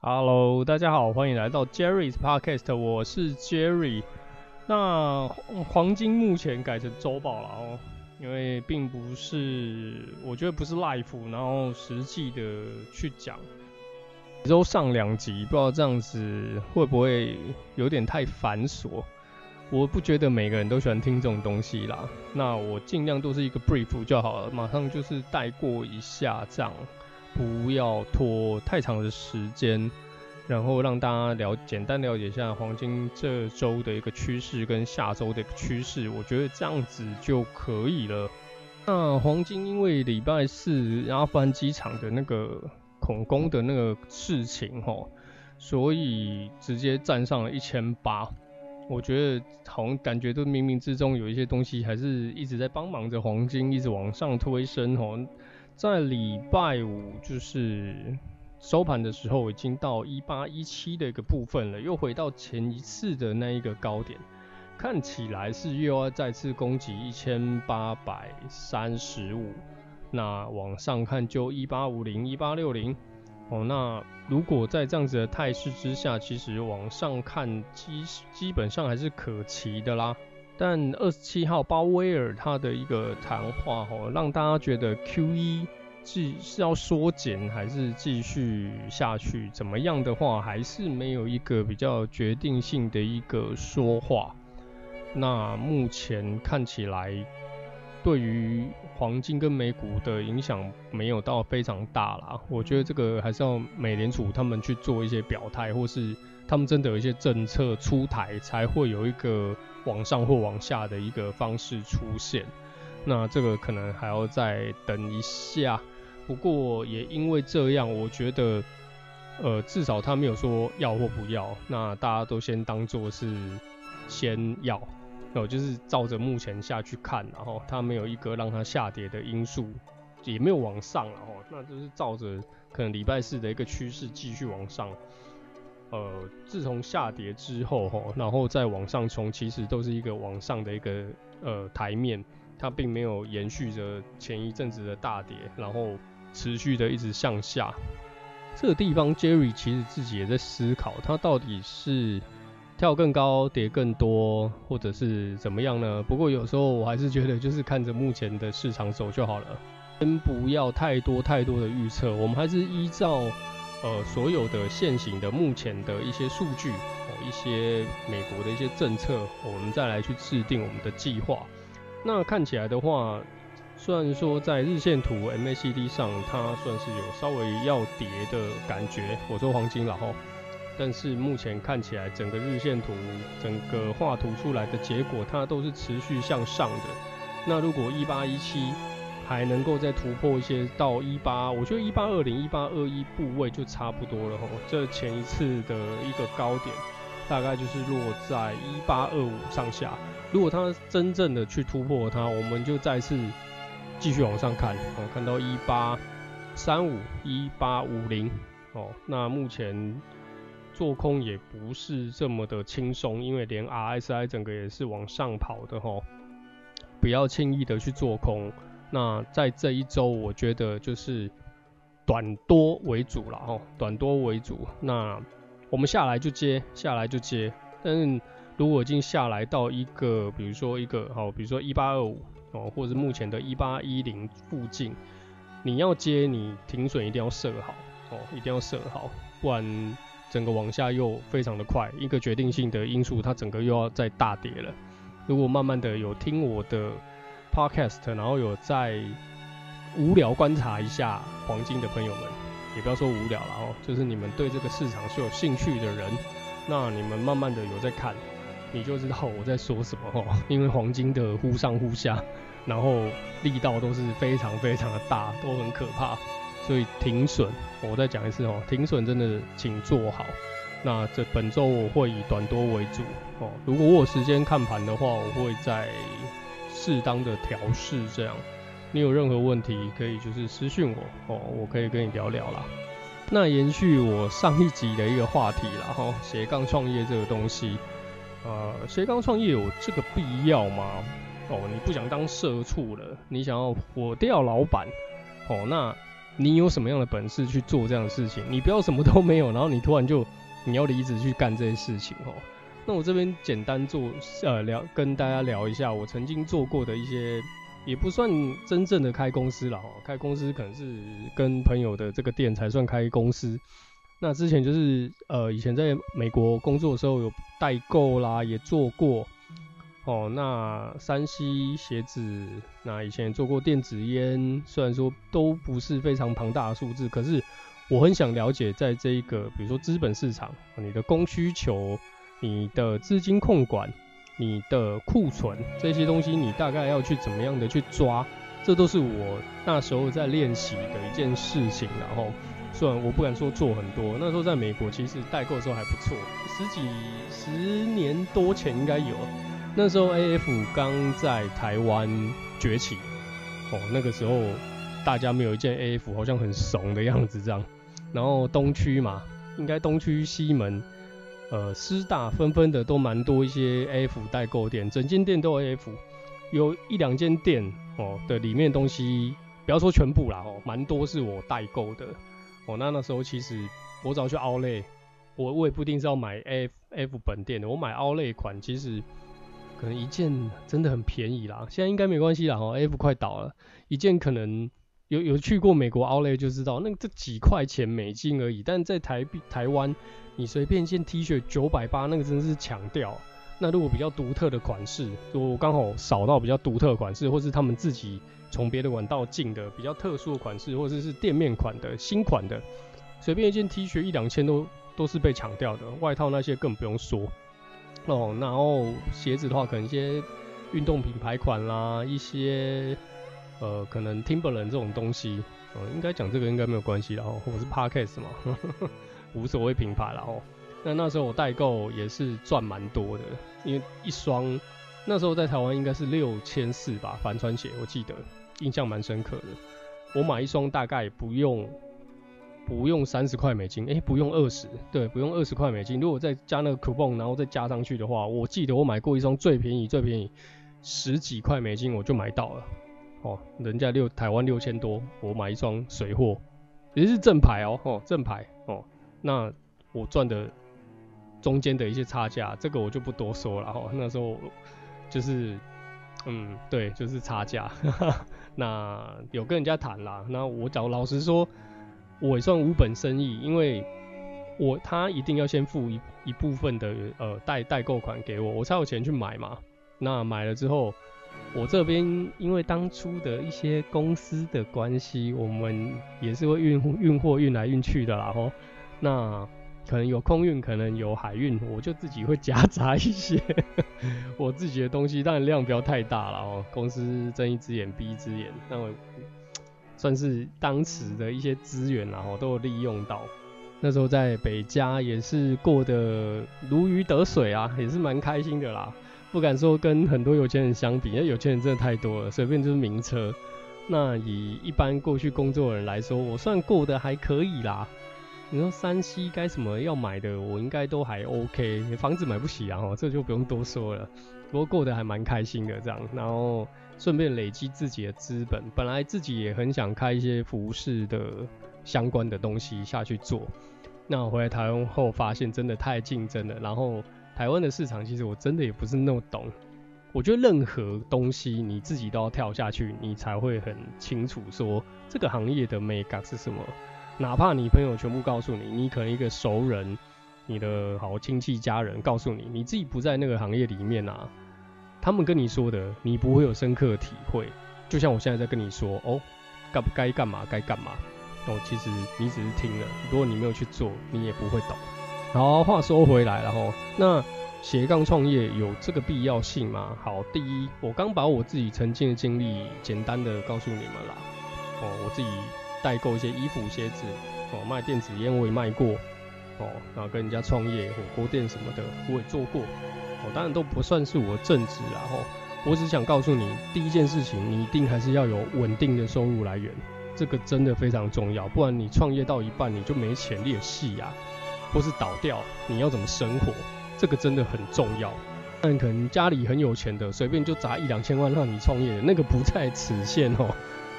Hello，大家好，欢迎来到 Jerry's Podcast，我是 Jerry。那黄金目前改成周报了哦，因为并不是，我觉得不是 life，然后实际的去讲，每周上两集，不知道这样子会不会有点太繁琐。我不觉得每个人都喜欢听这种东西啦，那我尽量都是一个 brief 就好了，马上就是带过一下这样。不要拖太长的时间，然后让大家了简单了解一下黄金这周的一个趋势跟下周的一个趋势，我觉得这样子就可以了。那黄金因为礼拜四阿富汗机场的那个恐攻的那个事情齁，所以直接站上了一千八。我觉得好像感觉都冥冥之中有一些东西还是一直在帮忙着黄金一直往上推升齁。在礼拜五就是收盘的时候，已经到一八一七的一个部分了，又回到前一次的那一个高点，看起来是又要再次攻击一千八百三十五。那往上看就一八五零、一八六零。哦，那如果在这样子的态势之下，其实往上看基基本上还是可期的啦。但二十七号鲍威尔他的一个谈话哦，让大家觉得 QE 是是要缩减还是继续下去？怎么样的话，还是没有一个比较决定性的一个说话。那目前看起来，对于黄金跟美股的影响没有到非常大啦。我觉得这个还是要美联储他们去做一些表态，或是他们真的有一些政策出台，才会有一个。往上或往下的一个方式出现，那这个可能还要再等一下。不过也因为这样，我觉得，呃，至少他没有说要或不要，那大家都先当做是先要，哦，就是照着目前下去看，然后他没有一个让它下跌的因素，也没有往上，然后那就是照着可能礼拜四的一个趋势继续往上。呃，自从下跌之后，吼，然后再往上冲，其实都是一个往上的一个呃台面，它并没有延续着前一阵子的大跌，然后持续的一直向下。这个地方，Jerry 其实自己也在思考，它到底是跳更高、跌更多，或者是怎么样呢？不过有时候我还是觉得，就是看着目前的市场走就好了，先不要太多太多的预测，我们还是依照。呃，所有的现行的目前的一些数据，哦，一些美国的一些政策，我们再来去制定我们的计划。那看起来的话，虽然说在日线图 MACD 上，它算是有稍微要跌的感觉，我说黄金了哈，但是目前看起来整个日线图整个画图出来的结果，它都是持续向上的。那如果一八一七。还能够再突破一些到一八，我觉得一八二零、一八二一部位就差不多了吼。这前一次的一个高点，大概就是落在一八二五上下。如果它真正的去突破它，我们就再次继续往上看，哦，看到一八三五、一八五零，哦，那目前做空也不是这么的轻松，因为连 RSI 整个也是往上跑的吼，不要轻易的去做空。那在这一周，我觉得就是短多为主了哦，短多为主。那我们下来就接，下来就接。但是如果已经下来到一个，比如说一个好，比如说一八二五哦，或者是目前的一八一零附近，你要接，你停损一定要设好哦，一定要设好，不然整个往下又非常的快，一个决定性的因素，它整个又要再大跌了。如果慢慢的有听我的。Podcast，然后有在无聊观察一下黄金的朋友们，也不要说无聊了哦，就是你们对这个市场是有兴趣的人，那你们慢慢的有在看，你就知道我在说什么哦。因为黄金的忽上忽下，然后力道都是非常非常的大，都很可怕，所以停损，我再讲一次哦，停损真的请做好。那这本周我会以短多为主哦，如果我有时间看盘的话，我会在。适当的调试，这样，你有任何问题可以就是私讯我哦，我可以跟你聊聊啦。那延续我上一集的一个话题啦，哈，斜杠创业这个东西，呃，斜杠创业有这个必要吗？哦，你不想当社畜了，你想要火掉老板，哦，那你有什么样的本事去做这样的事情？你不要什么都没有，然后你突然就你要离职去干这些事情哦。那我这边简单做呃聊，跟大家聊一下我曾经做过的一些，也不算真正的开公司了哦。开公司可能是跟朋友的这个店才算开公司。那之前就是呃以前在美国工作的时候有代购啦，也做过。哦，那 3C 鞋子，那以前做过电子烟，虽然说都不是非常庞大的数字，可是我很想了解，在这一个比如说资本市场，你的供需求、你的资金控管、你的库存这些东西，你大概要去怎么样的去抓，这都是我那时候在练习的一件事情。然后，虽然我不敢说做很多，那时候在美国其实代购的时候还不错，十几十年多前应该有。那时候 AF 刚在台湾崛起，哦，那个时候大家没有一件 AF 好像很怂的样子这样。然后东区嘛，应该东区西门，呃，师大纷纷的都蛮多一些 AF 代购店，整间店都有 AF，有一两间店哦的里面东西，不要说全部啦哦，蛮多是我代购的。哦，那那时候其实我早去 au 我我也不一定是要买 F F 本店的，我买 au 款其实。可能一件真的很便宜啦，现在应该没关系啦。哦，F 快倒了，一件可能有有去过美国 au 就知道，那这几块钱美金而已。但在台台湾，你随便一件 T 恤九百八，那个真的是抢掉。那如果比较独特的款式，就刚好扫到比较独特的款式，或是他们自己从别的管道进的比较特殊的款式，或者是店面款的新款的，随便一件 T 恤一两千都都是被抢掉的。外套那些更不用说。哦，然后鞋子的话，可能一些运动品牌款啦，一些呃，可能 Timberland 这种东西，呃，应该讲这个应该没有关系啦。哦，我是 Podcast 嘛，呵 呵无所谓品牌啦。哦，那那时候我代购也是赚蛮多的，因为一双那时候在台湾应该是六千四吧，帆船鞋，我记得印象蛮深刻的。我买一双大概不用。不用三十块美金，诶、不用二十，对，不用二十块美金。如果再加那个 coupon，然后再加上去的话，我记得我买过一双最便宜最便宜十几块美金我就买到了。哦，人家六台湾六千多，我买一双水货，也是正牌哦，哦，正牌哦。那我赚的中间的一些差价，这个我就不多说了哈、那时候就是，嗯，对，就是差价。那有跟人家谈啦，那我找老实说。我也算无本生意，因为我他一定要先付一一部分的呃代代购款给我，我才有钱去买嘛。那买了之后，我这边因为当初的一些公司的关系，我们也是会运运货运来运去的啦吼。那可能有空运，可能有海运，我就自己会夹杂一些 我自己的东西，但量不要太大了哦。公司睁一只眼闭一只眼，那我。算是当时的一些资源，啦，我都有利用到。那时候在北加也是过得如鱼得水啊，也是蛮开心的啦。不敢说跟很多有钱人相比，因为有钱人真的太多了，随便就是名车。那以一般过去工作的人来说，我算过得还可以啦。你说山西该什么要买的，我应该都还 OK。房子买不起啊，这就不用多说了。不过过得还蛮开心的这样，然后顺便累积自己的资本。本来自己也很想开一些服饰的相关的东西下去做。那我回来台湾后发现真的太竞争了，然后台湾的市场其实我真的也不是那么懂。我觉得任何东西你自己都要跳下去，你才会很清楚说这个行业的美感是什么。哪怕你朋友全部告诉你，你可能一个熟人，你的好亲戚家人告诉你，你自己不在那个行业里面啊，他们跟你说的，你不会有深刻的体会。就像我现在在跟你说，哦，该不该干嘛，该干嘛，哦，其实你只是听了，如果你没有去做，你也不会懂。好，话说回来了哈，那斜杠创业有这个必要性吗？好，第一，我刚把我自己曾经的经历简单的告诉你们啦，哦，我自己。代购一些衣服、鞋子，哦，卖电子烟我也卖过，哦，然后跟人家创业火锅店什么的我也做过，哦，当然都不算是我正职啦，吼，我只想告诉你，第一件事情，你一定还是要有稳定的收入来源，这个真的非常重要，不然你创业到一半你就没钱裂戏呀，或是倒掉，你要怎么生活？这个真的很重要。但可能家里很有钱的，随便就砸一两千万让你创业，那个不在此限哦。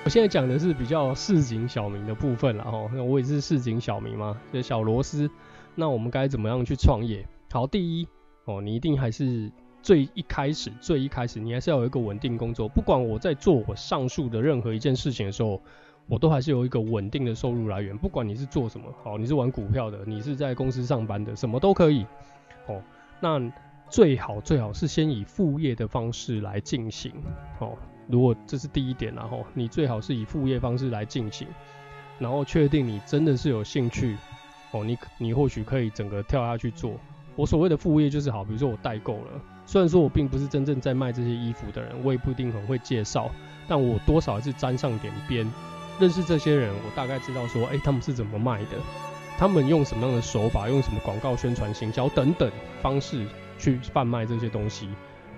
我现在讲的是比较市井小民的部分了哈，那我也是市井小民嘛，就小螺丝。那我们该怎么样去创业？好，第一哦，你一定还是最一开始，最一开始你还是要有一个稳定工作。不管我在做我上述的任何一件事情的时候，我都还是有一个稳定的收入来源。不管你是做什么，好，你是玩股票的，你是在公司上班的，什么都可以。哦，那最好最好是先以副业的方式来进行。哦。如果这是第一点，然后你最好是以副业方式来进行，然后确定你真的是有兴趣，哦，你你或许可以整个跳下去做。我所谓的副业就是好，比如说我代购了，虽然说我并不是真正在卖这些衣服的人，我也不一定很会介绍，但我多少还是沾上点边，认识这些人，我大概知道说，哎、他们是怎么卖的，他们用什么样的手法，用什么广告宣传、行销等等方式去贩卖这些东西。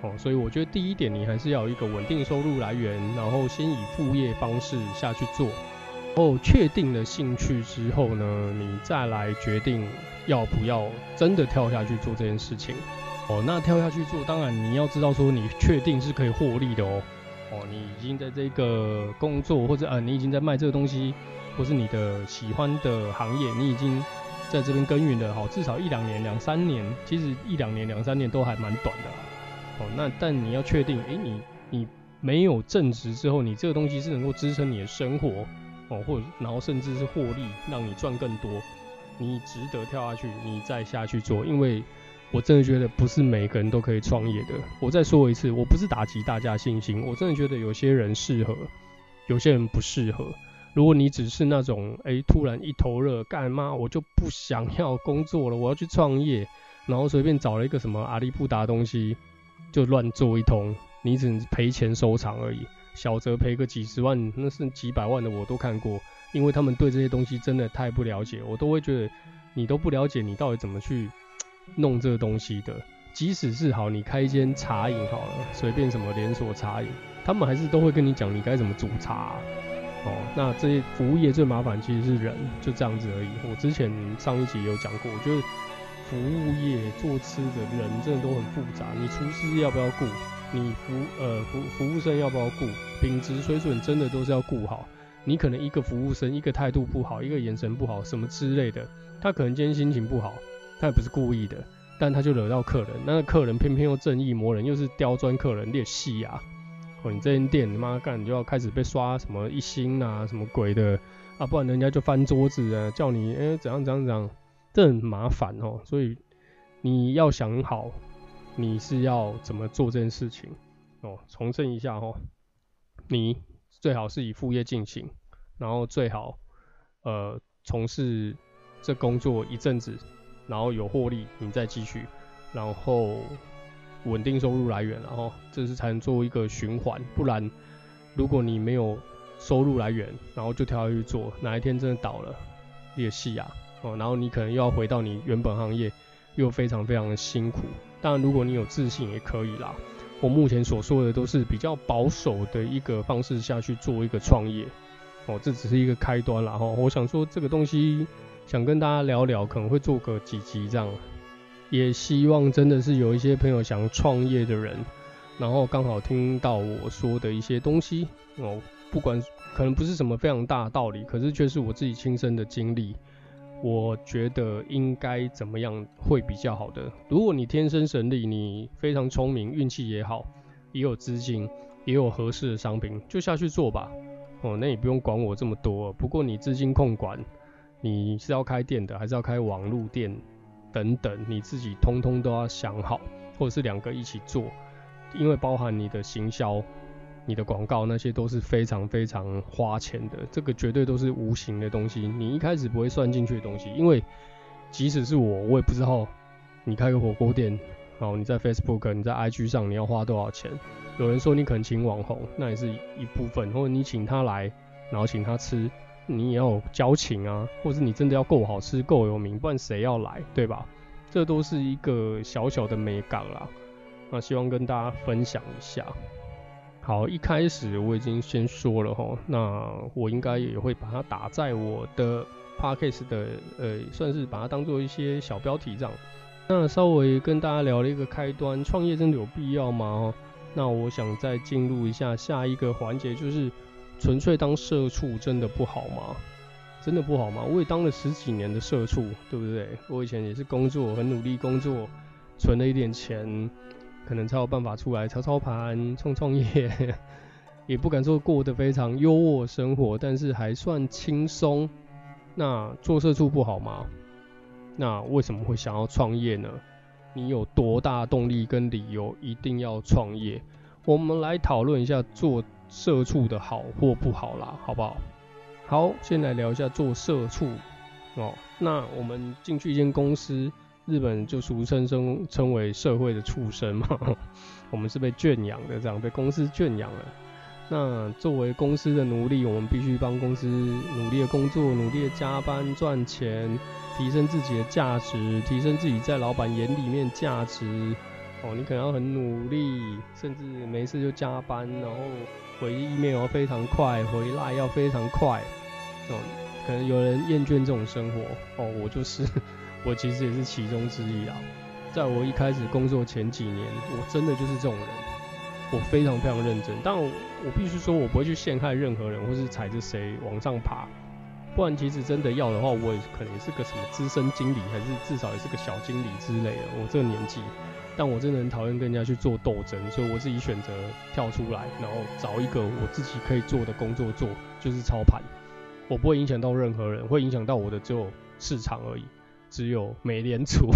哦，所以我觉得第一点，你还是要有一个稳定收入来源，然后先以副业方式下去做，然后确定了兴趣之后呢，你再来决定要不要真的跳下去做这件事情。哦，那跳下去做，当然你要知道说你确定是可以获利的哦。哦，你已经在这个工作，或者啊，你已经在卖这个东西，或是你的喜欢的行业，你已经在这边耕耘了好至少一两年、两三年，其实一两年、两三年都还蛮短的。哦，那但你要确定，诶、你你没有正职之后，你这个东西是能够支撑你的生活，哦，或者然后甚至是获利，让你赚更多，你值得跳下去，你再下去做。因为我真的觉得不是每个人都可以创业的。我再说一次，我不是打击大家信心，我真的觉得有些人适合，有些人不适合。如果你只是那种，诶、突然一头热，干嘛我就不想要工作了，我要去创业，然后随便找了一个什么阿里不达东西。就乱做一通，你只赔钱收场而已，小则赔个几十万，那是几百万的我都看过，因为他们对这些东西真的太不了解，我都会觉得你都不了解，你到底怎么去弄这个东西的。即使是好，你开一间茶饮好了，随便什么连锁茶饮，他们还是都会跟你讲你该怎么煮茶。哦，那这些服务业最麻烦其实是人，就这样子而已。我之前上一集有讲过，就是。服务业做吃的人真的都很复杂，你厨师要不要顾？你服呃服服务生要不要顾？品质水准真的都是要顾好。你可能一个服务生一个态度不好，一个眼神不好，什么之类的，他可能今天心情不好，他也不是故意的，但他就惹到客人，那个客人偏偏又正义魔人，又是刁钻客人，劣戏啊！哦，你这间店你妈干，你就要开始被刷什么一星啊，什么鬼的啊，不然人家就翻桌子啊，叫你哎、怎样怎样怎样。这很麻烦哦，所以你要想好，你是要怎么做这件事情哦。重申一下哦，你最好是以副业进行，然后最好呃从事这工作一阵子，然后有获利，你再继续，然后稳定收入来源，然后这是才能做一个循环。不然，如果你没有收入来源，然后就跳下去做，哪一天真的倒了，裂戏啊！哦，然后你可能又要回到你原本行业，又非常非常的辛苦。当然，如果你有自信也可以啦。我目前所说的都是比较保守的一个方式下去做一个创业。哦，这只是一个开端啦。哈，我想说这个东西想跟大家聊聊，可能会做个几集这样。也希望真的是有一些朋友想创业的人，然后刚好听到我说的一些东西哦，不管可能不是什么非常大的道理，可是却是我自己亲身的经历。我觉得应该怎么样会比较好的？如果你天生神力，你非常聪明，运气也好，也有资金，也有合适的商品，就下去做吧。哦，那你不用管我这么多。不过你资金控管，你是要开店的，还是要开网路店等等，你自己通通都要想好，或者是两个一起做，因为包含你的行销。你的广告那些都是非常非常花钱的，这个绝对都是无形的东西，你一开始不会算进去的东西。因为即使是我，我也不知道你开个火锅店，然后你在 Facebook、你在 IG 上你要花多少钱。有人说你可能请网红，那也是一部分，或者你请他来，然后请他吃，你也要交情啊，或者你真的要够好吃、够有名，不然谁要来，对吧？这都是一个小小的美感啦。那希望跟大家分享一下。好，一开始我已经先说了哈，那我应该也会把它打在我的 podcast 的，呃，算是把它当做一些小标题这样。那稍微跟大家聊了一个开端，创业真的有必要吗？那我想再进入一下下一个环节，就是纯粹当社畜真的不好吗？真的不好吗？我也当了十几年的社畜，对不对？我以前也是工作，很努力工作，存了一点钱，可能才有办法出来操操盘、创创业，也不敢说过得非常优渥生活，但是还算轻松。那做社畜不好吗？那为什么会想要创业呢？你有多大动力跟理由一定要创业？我们来讨论一下做社畜的好或不好啦，好不好？好，先来聊一下做社畜哦。那我们进去一间公司，日本就俗称称称为社会的畜生嘛。我们是被圈养的，这样被公司圈养了。那作为公司的奴隶，我们必须帮公司努力的工作，努力的加班赚钱，提升自己的价值，提升自己在老板眼里面价值。哦，你可能要很努力，甚至没事就加班，然后回 email 要非常快，回来要非常快。哦，可能有人厌倦这种生活，哦，我就是，我其实也是其中之一啊。在我一开始工作前几年，我真的就是这种人，我非常非常认真。但我，我必须说，我不会去陷害任何人，或是踩着谁往上爬。不然，其实真的要的话，我也可能也是个什么资深经理，还是至少也是个小经理之类的。我这个年纪，但我真的很讨厌跟人家去做斗争，所以我自己选择跳出来，然后找一个我自己可以做的工作做，就是操盘。我不会影响到任何人，会影响到我的只有市场而已，只有美联储，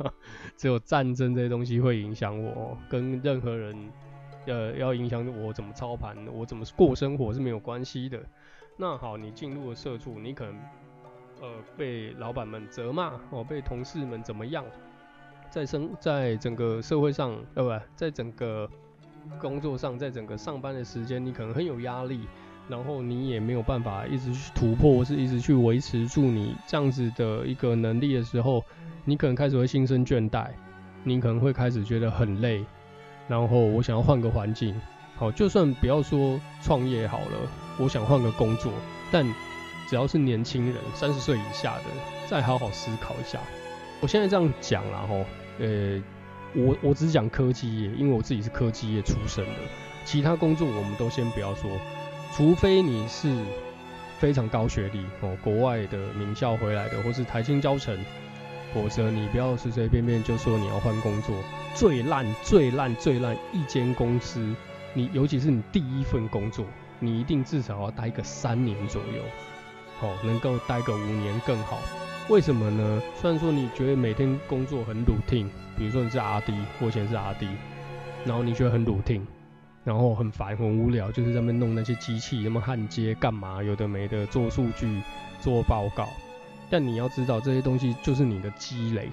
只有战争这些东西会影响我，跟任何人呃要影响我怎么操盘，我怎么过生活是没有关系的。那好，你进入了社畜，你可能呃被老板们责骂哦，被同事们怎么样，在生在整个社会上呃不，在整个工作上，在整个上班的时间，你可能很有压力。然后你也没有办法一直去突破，或是一直去维持住你这样子的一个能力的时候，你可能开始会心生倦怠，你可能会开始觉得很累。然后我想要换个环境，好，就算不要说创业好了，我想换个工作，但只要是年轻人，三十岁以下的，再好好思考一下。我现在这样讲啦齁，呃，我我只讲科技业，因为我自己是科技业出身的，其他工作我们都先不要说。除非你是非常高学历哦，国外的名校回来的，或是台清交成，否则你不要随随便便就说你要换工作。最烂、最烂、最烂一间公司，你尤其是你第一份工作，你一定至少要待个三年左右，哦，能够待个五年更好。为什么呢？虽然说你觉得每天工作很 routine，比如说你是 RD，或以前是 RD，然后你觉得很 routine。然后很烦很无聊，就是在那边弄那些机器，那么焊接干嘛？有的没的，做数据、做报告。但你要知道，这些东西就是你的积累。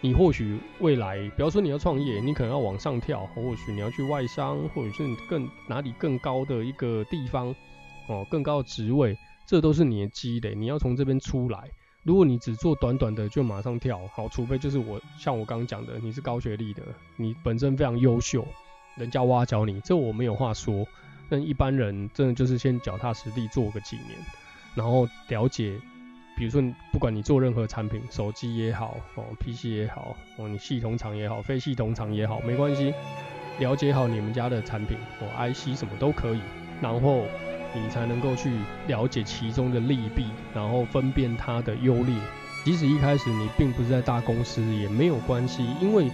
你或许未来，比方说你要创业，你可能要往上跳，或许你要去外商，或者是更哪里更高的一个地方，哦，更高的职位，这都是你的积累。你要从这边出来。如果你只做短短的就马上跳，好，除非就是我像我刚刚讲的，你是高学历的，你本身非常优秀。人家挖角你，这我没有话说。但一般人真的就是先脚踏实地做个几年，然后了解，比如说不管你做任何产品，手机也好，哦，PC 也好，哦，你系统厂也好，非系统厂也好，没关系，了解好你们家的产品，哦，IC 什么都可以，然后你才能够去了解其中的利弊，然后分辨它的优劣。即使一开始你并不是在大公司，也没有关系，因为。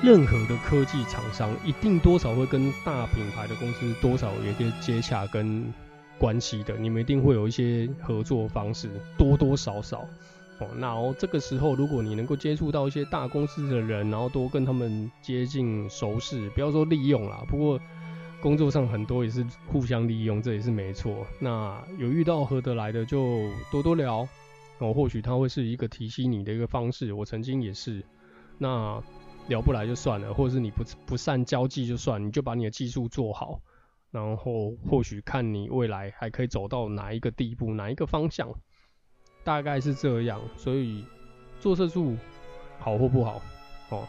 任何的科技厂商一定多少会跟大品牌的公司多少有一些接洽跟关系的，你们一定会有一些合作方式，多多少少哦。那哦，这个时候如果你能够接触到一些大公司的人，然后多跟他们接近熟识，不要说利用啦，不过工作上很多也是互相利用，这也是没错。那有遇到合得来的就多多聊哦，或许他会是一个提携你的一个方式。我曾经也是那。聊不来就算了，或者是你不不善交际就算，你就把你的技术做好，然后或许看你未来还可以走到哪一个地步，哪一个方向，大概是这样。所以做社畜好或不好，哦，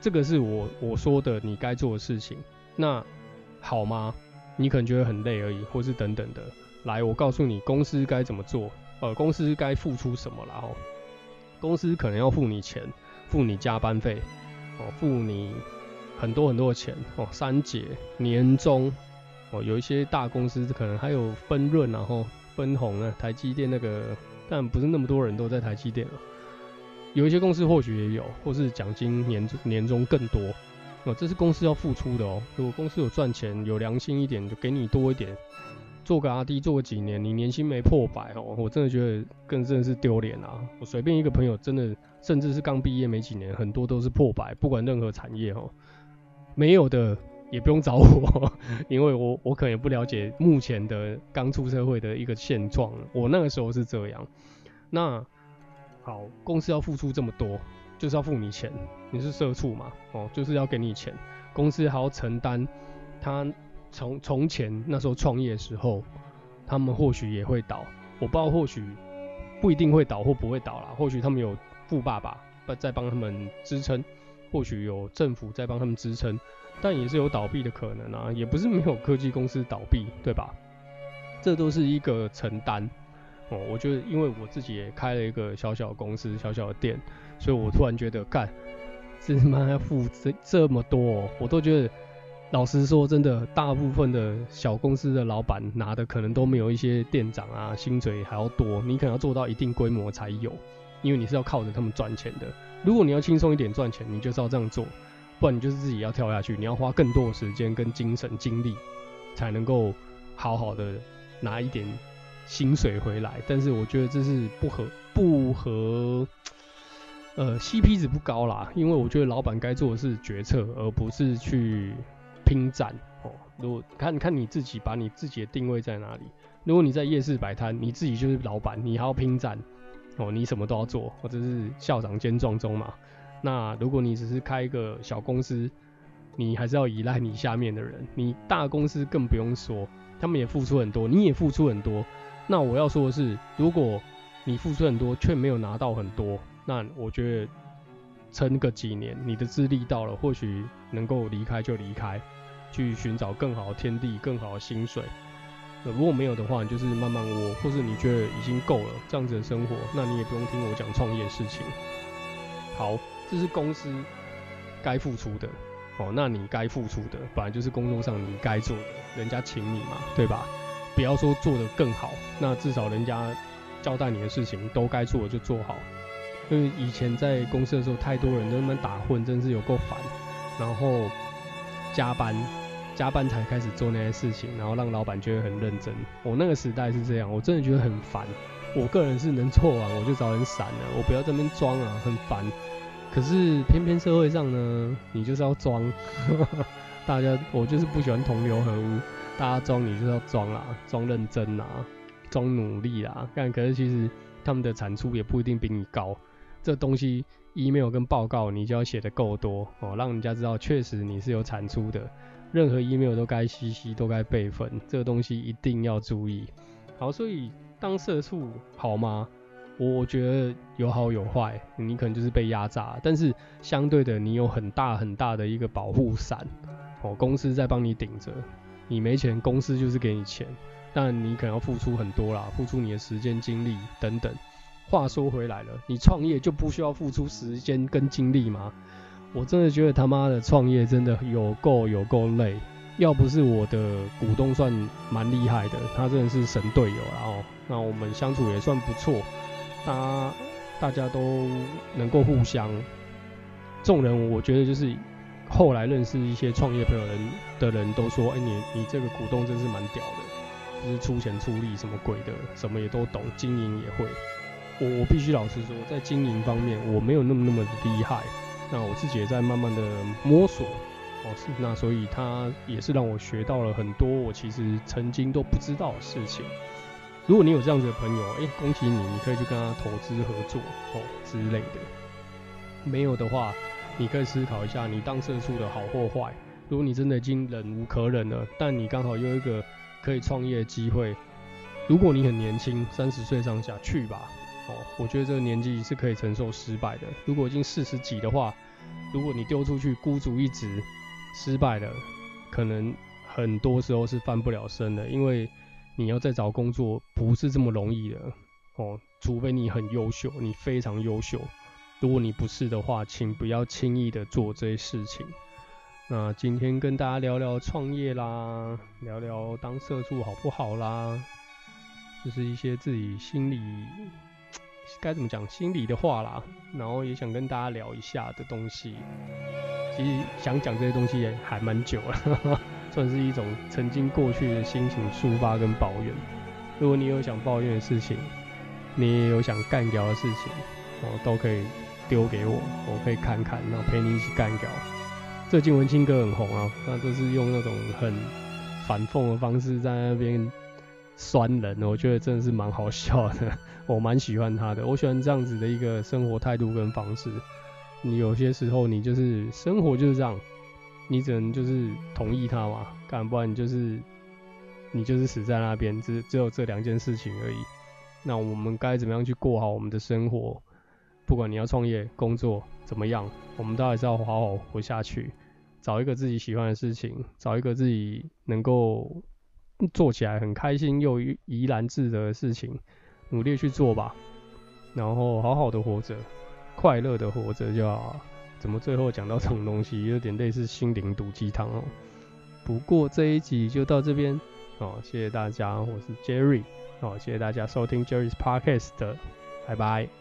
这个是我我说的你该做的事情。那好吗？你可能觉得很累而已，或是等等的。来，我告诉你公司该怎么做，呃，公司该付出什么了。哦，公司可能要付你钱，付你加班费。哦，付你很多很多的钱哦，三节、年终，哦，有一些大公司可能还有分润，然后分红啊，台积电那个，但不是那么多人都在台积电啊。有一些公司或许也有，或是奖金年年终更多，哦，这是公司要付出的哦。如果公司有赚钱，有良心一点，就给你多一点。做个阿弟做个几年，你年薪没破百哦，我真的觉得更真的是丢脸啊！我随便一个朋友，真的甚至是刚毕业没几年，很多都是破百，不管任何产业哦。没有的也不用找我，因为我我可能也不了解目前的刚出社会的一个现状。我那个时候是这样。那好，公司要付出这么多，就是要付你钱，你是社畜嘛？哦，就是要给你钱，公司还要承担他。从从前那时候创业的时候，他们或许也会倒，我不知道或许不一定会倒或不会倒啦，或许他们有富爸爸在帮他们支撑，或许有政府在帮他们支撑，但也是有倒闭的可能啊，也不是没有科技公司倒闭，对吧？这都是一个承担哦。我觉得，因为我自己也开了一个小小公司、小小的店，所以我突然觉得，干，这妈要付这这么多，我都觉得。老实说，真的，大部分的小公司的老板拿的可能都没有一些店长啊薪水还要多。你可能要做到一定规模才有，因为你是要靠着他们赚钱的。如果你要轻松一点赚钱，你就是要这样做，不然你就是自己要跳下去，你要花更多的时间跟精神精力，才能够好好的拿一点薪水回来。但是我觉得这是不合不合，呃，CP 值不高啦，因为我觉得老板该做的是决策，而不是去。拼战哦，如果看看你自己，把你自己的定位在哪里。如果你在夜市摆摊，你自己就是老板，你还要拼战哦，你什么都要做，或者是校长兼撞钟嘛。那如果你只是开一个小公司，你还是要依赖你下面的人。你大公司更不用说，他们也付出很多，你也付出很多。那我要说的是，如果你付出很多却没有拿到很多，那我觉得撑个几年，你的资历到了，或许能够离开就离开。去寻找更好的天地、更好的薪水。如果没有的话，你就是慢慢窝，或是你觉得已经够了这样子的生活，那你也不用听我讲创业事情。好，这是公司该付出的哦。那你该付出的，本来就是工作上你该做的，人家请你嘛，对吧？不要说做得更好，那至少人家交代你的事情都该做的就做好。因为以前在公司的时候，太多人在那边打混，真是有够烦。然后。加班，加班才开始做那些事情，然后让老板觉得很认真。我那个时代是这样，我真的觉得很烦。我个人是能做完我就早点闪了，我不要这边装啊，很烦。可是偏偏社会上呢，你就是要装，大家我就是不喜欢同流合污，大家装你就是要装啦，装认真啦，装努力啦。但可是其实他们的产出也不一定比你高，这东西。email 跟报告，你就要写得够多哦，让人家知道确实你是有产出的。任何 email 都该 CC，都该备份，这个东西一定要注意。好，所以当社畜好吗？我觉得有好有坏，你可能就是被压榨，但是相对的，你有很大很大的一个保护伞哦，公司在帮你顶着。你没钱，公司就是给你钱，但你可能要付出很多啦，付出你的时间、精力等等。话说回来了，你创业就不需要付出时间跟精力吗？我真的觉得他妈的创业真的有够有够累。要不是我的股东算蛮厉害的，他真的是神队友，然后那我们相处也算不错，大家大家都能够互相。众人我觉得就是后来认识一些创业朋友人的人都说，哎、你你这个股东真是蛮屌的，就是出钱出力什么鬼的，什么也都懂，经营也会。我我必须老实说，在经营方面我没有那么那么的厉害，那我自己也在慢慢的摸索，哦，是，那所以他也是让我学到了很多我其实曾经都不知道的事情。如果你有这样子的朋友，哎、恭喜你，你可以去跟他投资合作哦之类的。没有的话，你可以思考一下，你当社畜的好或坏。如果你真的已经忍无可忍了，但你刚好有一个可以创业的机会，如果你很年轻，三十岁上下，去吧。哦，我觉得这个年纪是可以承受失败的。如果已经四十几的话，如果你丢出去孤注一掷，失败了，可能很多时候是翻不了身的，因为你要再找工作不是这么容易的。哦，除非你很优秀，你非常优秀。如果你不是的话，请不要轻易的做这些事情。那今天跟大家聊聊创业啦，聊聊当社畜好不好啦，就是一些自己心里该怎么讲心里的话啦，然后也想跟大家聊一下的东西。其实想讲这些东西也还蛮久了，算是一种曾经过去的心情抒发跟抱怨。如果你有想抱怨的事情，你也有想干掉的事情，哦，都可以丢给我，我可以看看，然后陪你一起干掉。最近文青哥很红啊，那都是用那种很反讽的方式在那边酸人，我觉得真的是蛮好笑的，我蛮喜欢他的，我喜欢这样子的一个生活态度跟方式。你有些时候你就是生活就是这样，你只能就是同意他嘛，干不然你就是你就是死在那边，只只有这两件事情而已。那我们该怎么样去过好我们的生活？不管你要创业、工作怎么样，我们都还是要好好活下去，找一个自己喜欢的事情，找一个自己能够做起来很开心又怡然自得的事情，努力去做吧。然后好好的活着，快乐的活着就好。怎么最后讲到这种东西，有点类似心灵毒鸡汤哦。不过这一集就到这边哦，谢谢大家，我是 Jerry 哦，谢谢大家收听 Jerry's Podcast，拜拜。